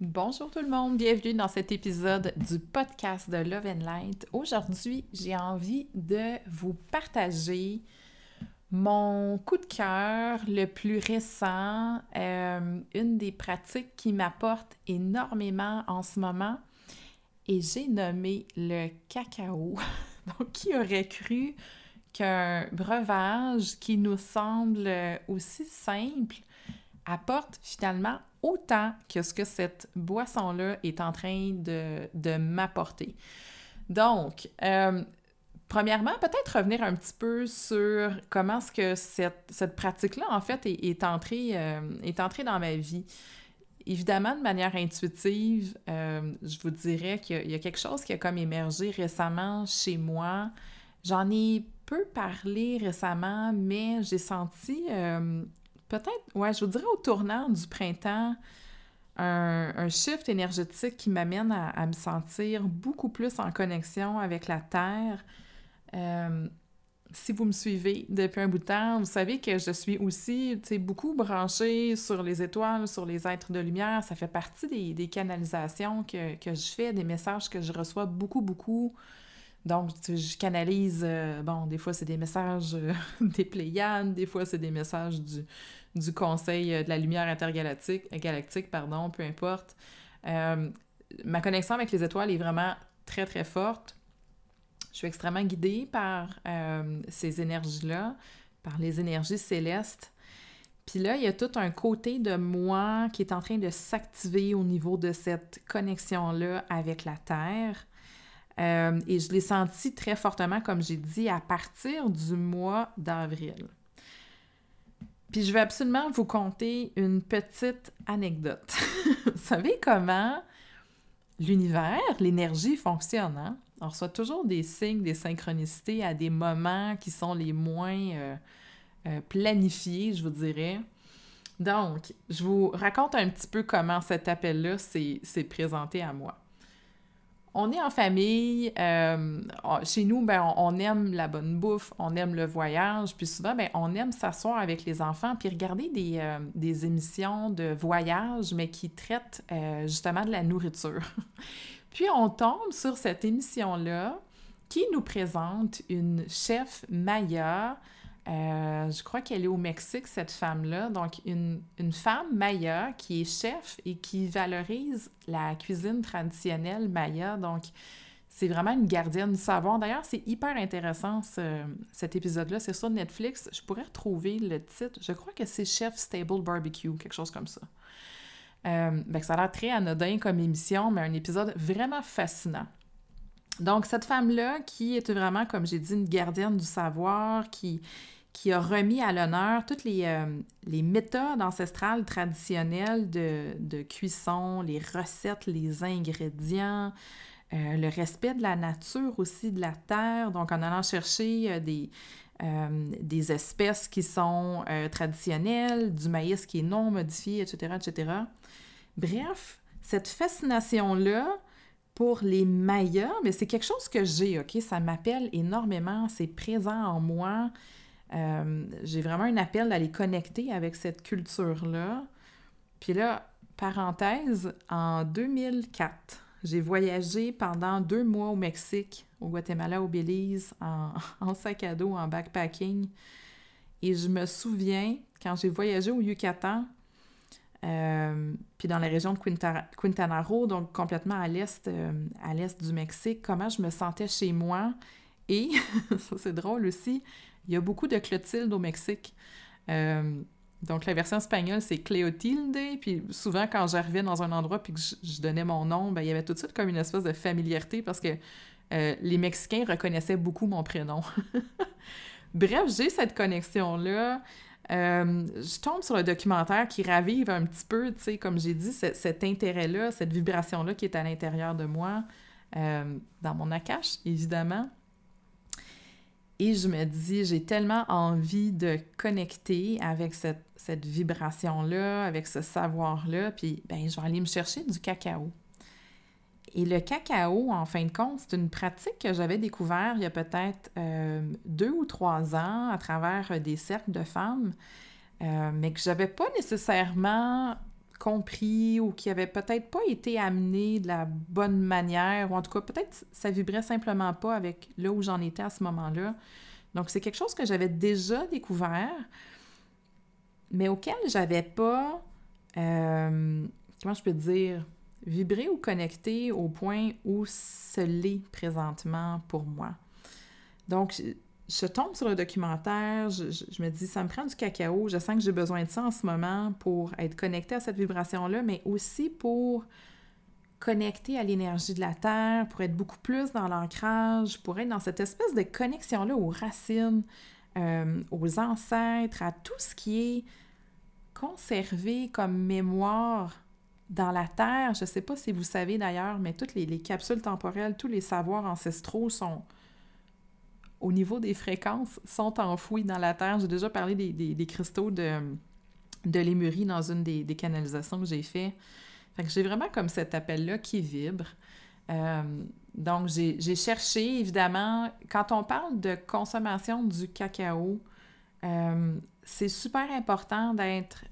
Bonjour tout le monde, bienvenue dans cet épisode du podcast de Love and Light. Aujourd'hui, j'ai envie de vous partager mon coup de cœur le plus récent, euh, une des pratiques qui m'apporte énormément en ce moment, et j'ai nommé le cacao. Donc, qui aurait cru qu'un breuvage qui nous semble aussi simple apporte finalement autant que ce que cette boisson-là est en train de, m'apporter. Donc, euh, premièrement, peut-être revenir un petit peu sur comment est-ce que cette, pratique-là, en fait, est, entrée, euh, est entrée dans ma vie. Évidemment, de manière intuitive, euh, je vous dirais qu'il y, a quelque chose qui a comme émergé récemment chez moi. J'en ai peu parlé récemment, mais j'ai senti peut-être, ouais, je vous dirais au tournant du printemps, un, shift énergétique qui m'amène à, me sentir beaucoup plus en connexion avec la Terre. Euh, si vous me suivez depuis un bout de temps, vous savez que je suis aussi beaucoup branchée sur les étoiles, sur les êtres de lumière. Ça fait partie des, canalisations que, que, je fais, des messages que je reçois beaucoup, beaucoup donc, je canalise, euh, bon, des fois c'est des messages euh, des Pléiades, des fois c'est des messages du, du Conseil euh, de la lumière intergalactique, galactique, pardon, peu importe. ma connexion avec les étoiles est vraiment très, très forte. Je suis extrêmement guidée par ces énergies-là, par les énergies célestes. Puis là, il y a tout un côté de moi qui est en train de s'activer au niveau de cette connexion-là avec la Terre. Euh, et je l'ai senti très fortement, comme j'ai dit, à partir du mois d'avril. Puis je vais absolument vous conter une petite anecdote. vous savez comment l'univers, l'énergie fonctionne, hein? On reçoit toujours des signes, des synchronicités à des moments qui sont les moins euh, euh, planifiés, je vous dirais. Donc, je vous raconte un petit peu comment cet appel-là s'est présenté à moi. On est en famille. Euh, chez nous, ben, on, aime la bonne bouffe, on aime le voyage. Puis souvent, ben, on aime s'asseoir avec les enfants puis regarder des, euh, émissions de voyage, mais qui traitent euh, justement de la nourriture. puis on tombe sur cette émission-là qui nous présente une chef Maya euh, je crois qu'elle est au Mexique, cette femme-là. Donc, une, femme maya qui est chef et qui valorise la cuisine traditionnelle maya. Donc, c'est vraiment une gardienne du savoir. D'ailleurs, c'est hyper intéressant cet épisode-là. C'est sur Netflix. Je pourrais retrouver le titre. Je crois que c'est Chef Stable Barbecue, quelque chose comme ça. Euh, ben, ça a l'air très anodin comme émission, mais un épisode vraiment fascinant. Donc, cette femme-là, qui est vraiment, comme j'ai dit, une gardienne du savoir, qui, qui a remis à l'honneur toutes les, euh, les, méthodes ancestrales traditionnelles de, de, cuisson, les recettes, les ingrédients, euh, le respect de la nature aussi, de la terre. Donc, en allant chercher euh, des, des espèces qui sont traditionnelles, du maïs qui est non modifié, etc., etc. Bref, cette fascination-là, pour les Mayas, mais c'est quelque chose que j'ai, OK? Ça m'appelle énormément, c'est présent en moi. Euh, j'ai vraiment un appel d'aller connecter avec cette culture-là. Puis là, parenthèse, en 2004, j'ai voyagé pendant deux mois au Mexique, au Guatemala, au Belize, en sac à dos, en backpacking. Et je me souviens, quand j'ai voyagé au Yucatan, euh, puis dans la région de Quintana Roo, donc complètement à l'est, euh, à l'est du Mexique, comment je me sentais chez moi. Et, ça c'est drôle aussi, il y a beaucoup de Clotilde au Mexique. Euh, donc la version espagnole, c'est Cléotilde. Puis souvent, quand j'arrivais dans un endroit puis que je, donnais mon nom, ben, il y avait tout de suite comme une espèce de familiarité parce que les Mexicains reconnaissaient beaucoup mon prénom. Bref, j'ai cette connexion-là. Euh, je tombe sur le documentaire qui ravive un petit peu, tu sais, comme j'ai dit, cet intérêt-là, cette vibration-là qui est à l'intérieur de moi, euh, dans mon akash, évidemment. Et je me dis, j'ai tellement envie de connecter avec cette, cette vibration-là, avec ce savoir-là, puis ben, je vais aller me chercher du cacao. Et le cacao, en fin de compte, c'est une pratique que j'avais découvert il y a peut-être euh, deux ou trois ans à travers euh, des cercles de femmes, euh, mais que je n'avais pas nécessairement compris ou qui avait peut-être pas été amené de la bonne manière, ou en tout cas, peut-être ça vibrait simplement pas avec là où j'en étais à ce moment-là. Donc, c'est quelque chose que j'avais déjà découvert, mais auquel j'avais pas, comment je peux dire, vibrer ou connecter au point où ce l'est présentement pour moi. Donc, je, tombe sur le documentaire, je, me dis, ça me prend du cacao, je sens que j'ai besoin de ça en ce moment pour être connecté à cette vibration-là, mais aussi pour connecter à l'énergie de la Terre, pour être beaucoup plus dans l'ancrage, pour être dans cette espèce de connexion-là aux racines, euh, aux ancêtres, à tout ce qui est conservé comme mémoire dans la Terre, je ne sais pas si vous savez d'ailleurs, mais toutes les, capsules temporelles, tous les savoirs ancestraux sont, au niveau des fréquences, sont enfouis dans la Terre. J'ai déjà parlé des, cristaux de, de Lémurie dans une des, canalisations que j'ai fait. Fait que j'ai vraiment comme cet appel-là qui vibre. Euh, donc, j'ai cherché, évidemment, quand on parle de consommation du cacao, euh, c'est super important d'être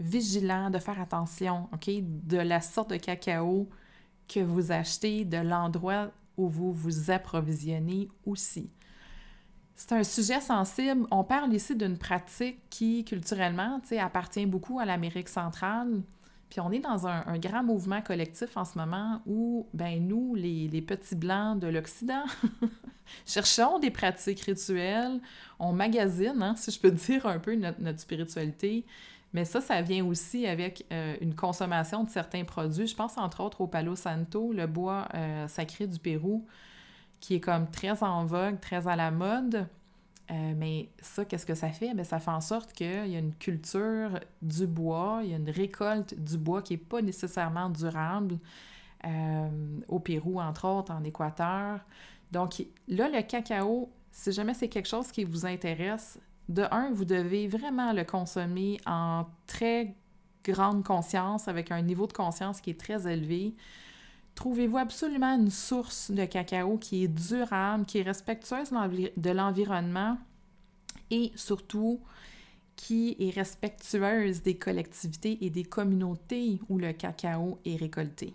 vigilant, de faire attention, OK, de la sorte de cacao que vous achetez, de l'endroit où vous vous approvisionnez aussi. C'est un sujet sensible. On parle ici d'une pratique qui, culturellement, appartient beaucoup à l'Amérique centrale. Puis on est dans un, grand mouvement collectif en ce moment où, ben nous, les, petits blancs de l'Occident, cherchons des pratiques rituelles, on magasine, hein, si je peux dire un peu, notre spiritualité, mais ça, ça vient aussi avec euh, une consommation de certains produits. Je pense entre autres au Palo Santo, le bois euh, sacré du Pérou, qui est comme très en vogue, très à la mode. Euh, mais ça, qu'est-ce que ça fait? Bien, ça fait en sorte qu'il y a une culture du bois, il y a une récolte du bois qui n'est pas nécessairement durable au Pérou, entre autres, en Équateur. Donc là, le cacao, si jamais c'est quelque chose qui vous intéresse, de un, vous devez vraiment le consommer en très grande conscience, avec un niveau de conscience qui est très élevé. Trouvez-vous absolument une source de cacao qui est durable, qui est respectueuse de l'environnement et surtout qui est respectueuse des collectivités et des communautés où le cacao est récolté.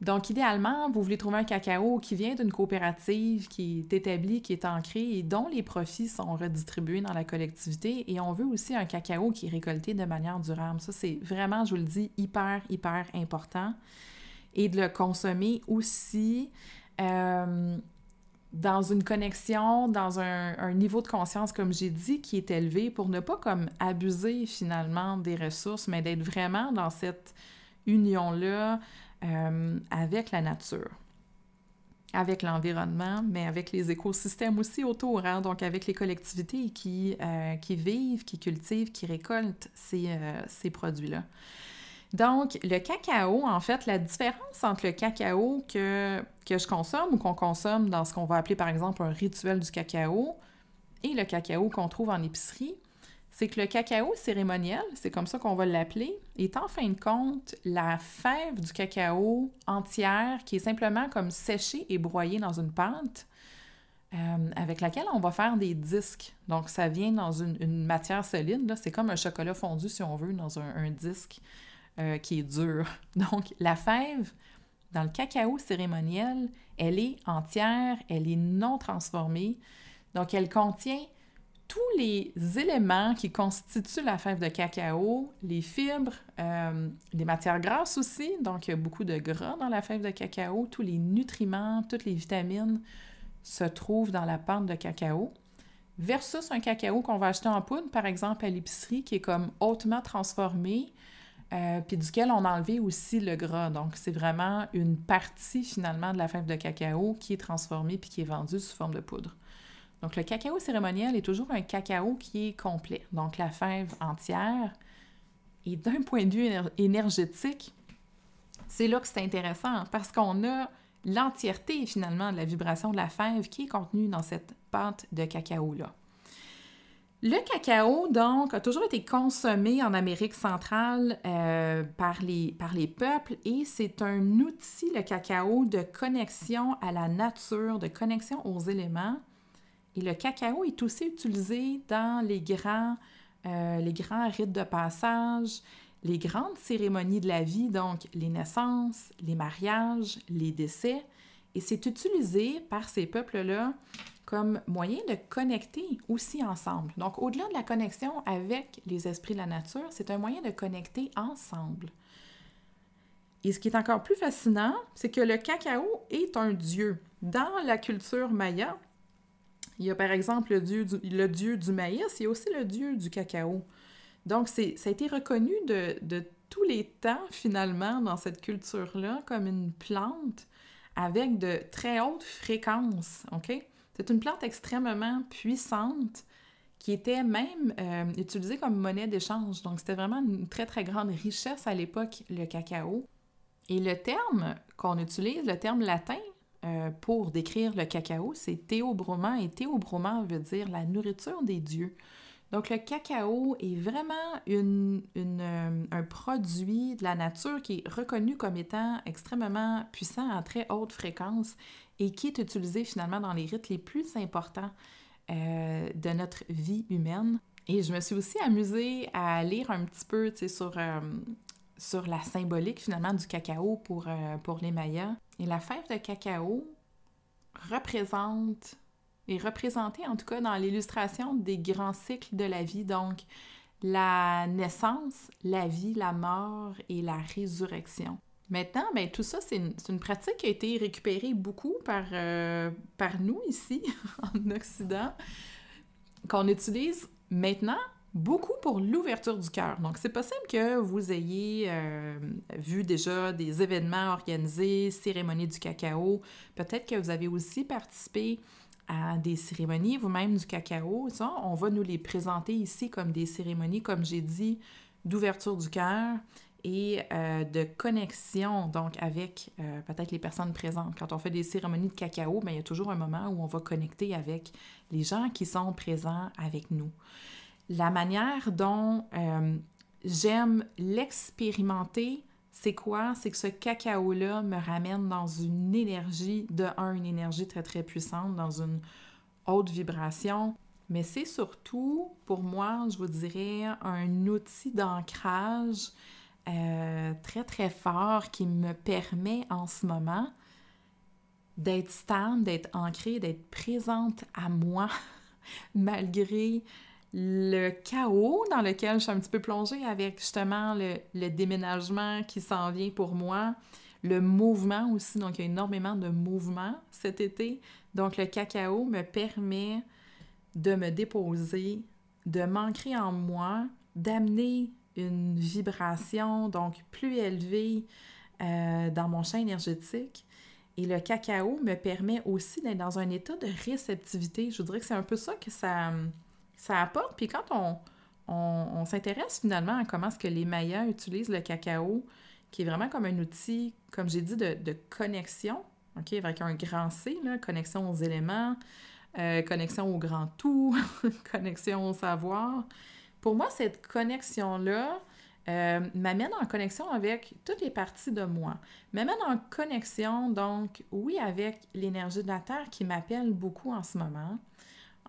Donc, idéalement, vous voulez trouver un cacao qui vient d'une coopérative qui est établie, qui est ancrée et dont les profits sont redistribués dans la collectivité. Et on veut aussi un cacao qui est récolté de manière durable. Ça, c'est vraiment, je vous le dis, hyper, hyper important. Et de le consommer aussi euh, dans une connexion, dans un, un, niveau de conscience, comme j'ai dit, qui est élevé pour ne pas comme abuser finalement des ressources, mais d'être vraiment dans cette union-là euh, avec la nature, avec l'environnement, mais avec les écosystèmes aussi autour, hein, donc avec les collectivités qui, euh, qui vivent, qui cultivent, qui récoltent ces, euh, ces produits-là. Donc, le cacao, en fait, la différence entre le cacao que, que je consomme ou qu'on consomme dans ce qu'on va appeler par exemple un rituel du cacao et le cacao qu'on trouve en épicerie, c'est que le cacao cérémoniel, c'est comme ça qu'on va l'appeler, est en fin de compte la fève du cacao entière qui est simplement comme séchée et broyée dans une pâte euh, avec laquelle on va faire des disques. Donc, ça vient dans une, matière solide. C'est comme un chocolat fondu, si on veut, dans un, disque euh, qui est dur. Donc, la fève dans le cacao cérémoniel, elle est entière, elle est non transformée. Donc, elle contient tous les éléments qui constituent la fève de cacao, les fibres, euh, les matières grasses aussi, donc il y a beaucoup de gras dans la fève de cacao, tous les nutriments, toutes les vitamines se trouvent dans la pente de cacao, versus un cacao qu'on va acheter en poudre, par exemple à l'épicerie, qui est comme hautement transformé, euh, puis duquel on a enlevé aussi le gras. Donc, c'est vraiment une partie finalement de la fève de cacao qui est transformée puis qui est vendue sous forme de poudre. Donc, le cacao cérémoniel est toujours un cacao qui est complet. Donc, la fève entière. Et d'un point de vue énergétique, c'est là que c'est intéressant parce qu'on a l'entièreté finalement de la vibration de la fève qui est contenue dans cette pâte de cacao-là. Le cacao, donc, a toujours été consommé en Amérique centrale euh, par, les, par les peuples et c'est un outil, le cacao, de connexion à la nature, de connexion aux éléments. Et le cacao est aussi utilisé dans les grands, euh, les grands rites de passage, les grandes cérémonies de la vie, donc les naissances, les mariages, les décès. Et c'est utilisé par ces peuples-là comme moyen de connecter aussi ensemble. Donc, au-delà de la connexion avec les esprits de la nature, c'est un moyen de connecter ensemble. Et ce qui est encore plus fascinant, c'est que le cacao est un dieu. Dans la culture maya, il y a par exemple le dieu du, maïs, il aussi le dieu du cacao. Donc, ça a été reconnu de, tous les temps, finalement, dans cette culture-là, comme une plante avec de très hautes fréquences? C'est une plante extrêmement puissante qui était même euh, utilisée comme monnaie d'échange. Donc, c'était vraiment une très, très grande richesse à l'époque, le cacao. Et le terme qu'on utilise, le terme latin euh, pour décrire le cacao, c'est théobroma. Et théobroma veut dire la nourriture des dieux. Donc, le cacao est vraiment euh, un produit de la nature qui est reconnu comme étant extrêmement puissant à très haute fréquence et qui est utilisé finalement dans les rites les plus importants euh, de notre vie humaine. Et je me suis aussi amusée à lire un petit peu sur, sur la symbolique finalement du cacao pour, pour les Mayas. Et la fève de cacao représente est représenté en tout cas dans l'illustration des grands cycles de la vie, donc la naissance, la vie, la mort et la résurrection. Maintenant, ben, tout ça, c'est une, pratique qui a été récupérée beaucoup par, euh, par nous ici, en Occident, qu'on utilise maintenant beaucoup pour l'ouverture du cœur. Donc, c'est possible que vous ayez euh, vu déjà des événements organisés, cérémonies du cacao. Peut-être que vous avez aussi participé à des cérémonies, vous-même du cacao, ça, on va nous les présenter ici comme des cérémonies, comme j'ai dit, d'ouverture du cœur et euh, de connexion, donc avec euh, peut-être les personnes présentes. Quand on fait des cérémonies de cacao, bien, il y a toujours un moment où on va connecter avec les gens qui sont présents avec nous. La manière dont euh, j'aime l'expérimenter, c'est quoi? C'est que ce cacao-là me ramène dans une énergie, de un, une énergie très, très puissante, dans une haute vibration. Mais c'est surtout, pour moi, je vous dirais, un outil d'ancrage euh, très, très fort qui me permet en ce moment d'être stable, d'être ancrée, d'être présente à moi, malgré le chaos dans lequel je suis un petit peu plongée avec justement le, déménagement qui s'en vient pour moi, le mouvement aussi, donc il y a énormément de mouvement cet été. Donc le cacao me permet de me déposer, de m'ancrer en moi, d'amener une vibration donc plus élevée euh, dans mon champ énergétique. Et le cacao me permet aussi d'être dans un état de réceptivité. Je voudrais que c'est un peu ça que ça, ça apporte. Puis quand on, on, s'intéresse finalement à comment est-ce que les Mayas utilisent le cacao, qui est vraiment comme un outil, comme j'ai dit, de, connexion, OK, avec un grand C, connexion aux éléments, euh, connexion au grand tout, connexion au savoir. Pour moi, cette connexion-là euh, m'amène en connexion avec toutes les parties de moi. M'amène en connexion, donc, oui, avec l'énergie de la Terre qui m'appelle beaucoup en ce moment,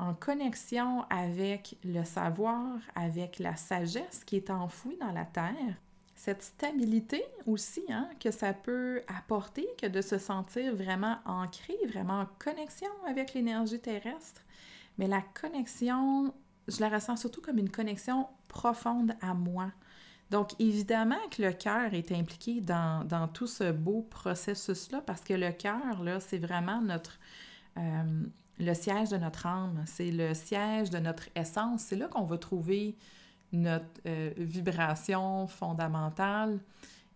en connexion avec le savoir, avec la sagesse qui est enfouie dans la terre. cette stabilité aussi hein, que ça peut apporter, que de se sentir vraiment ancré, vraiment en connexion avec l'énergie terrestre. Mais la connexion, je la ressens surtout comme une connexion profonde à moi. Donc, évidemment que le cœur est impliqué dans, dans tout ce beau processus-là, parce que le cœur, là, c'est vraiment notre, euh, le siège de notre âme, c'est le siège de notre essence. C'est là qu'on va trouver notre euh, vibration fondamentale.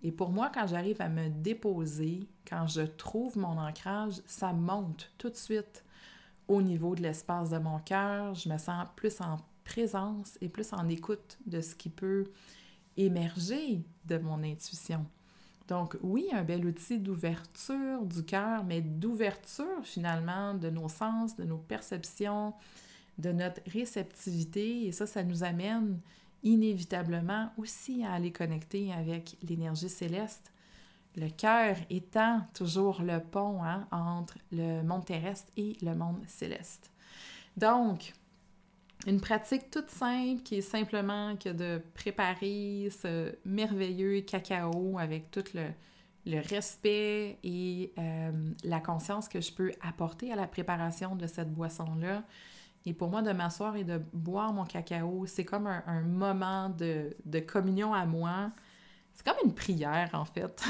Et pour moi, quand j'arrive à me déposer, quand je trouve mon ancrage, ça monte tout de suite au niveau de l'espace de mon cœur. Je me sens plus en présence et plus en écoute de ce qui peut émerger de mon intuition. Donc oui, un bel outil d'ouverture du cœur, mais d'ouverture finalement de nos sens, de nos perceptions, de notre réceptivité. Et ça, ça nous amène inévitablement aussi à aller connecter avec l'énergie céleste. Le cœur étant toujours le pont hein, entre le monde terrestre et le monde céleste. Donc, une pratique toute simple qui est simplement que de préparer ce merveilleux cacao avec tout le, respect et euh, la conscience que je peux apporter à la préparation de cette boisson-là. Et pour moi, de m'asseoir et de boire mon cacao, c'est comme un, moment de, de, communion à moi. C'est comme une prière, en fait.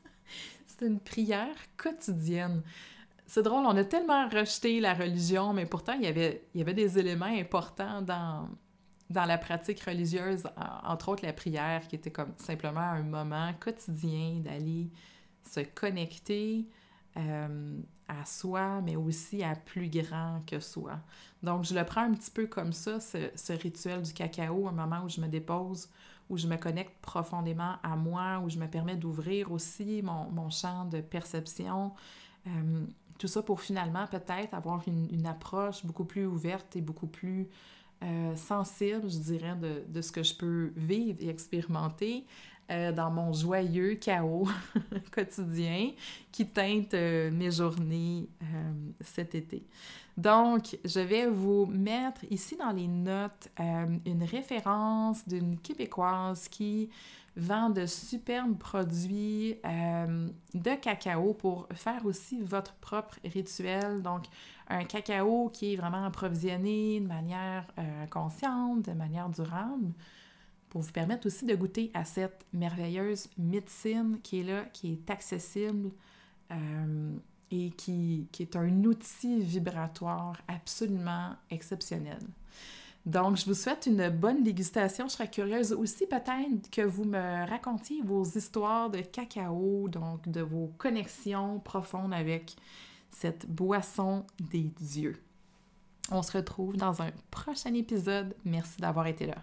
c'est une prière quotidienne. C'est drôle, on a tellement rejeté la religion, mais pourtant, il y avait, il y avait des éléments importants dans, dans la pratique religieuse, entre autres la prière, qui était comme simplement un moment quotidien d'aller se connecter euh, à soi, mais aussi à plus grand que soi. Donc, je le prends un petit peu comme ça, ce, rituel du cacao, un moment où je me dépose, où je me connecte profondément à moi, où je me permets d'ouvrir aussi mon, mon, champ de perception. Euh, tout ça pour finalement peut-être avoir une, approche beaucoup plus ouverte et beaucoup plus euh, sensible, je dirais, de, ce que je peux vivre et expérimenter euh, dans mon joyeux chaos quotidien qui teinte euh, mes journées cet été. Donc, je vais vous mettre ici dans les notes une référence d'une Québécoise qui vend de superbes produits euh, de cacao pour faire aussi votre propre rituel. Donc, un cacao qui est vraiment approvisionné de manière euh, consciente, de manière durable, pour vous permettre aussi de goûter à cette merveilleuse médecine qui est là, qui est accessible euh, et qui, qui est un outil vibratoire absolument exceptionnel. Donc, je vous souhaite une bonne dégustation. Je serais curieuse aussi peut-être que vous me racontiez vos histoires de cacao, donc de vos connexions profondes avec cette boisson des dieux. On se retrouve dans un prochain épisode. Merci d'avoir été là.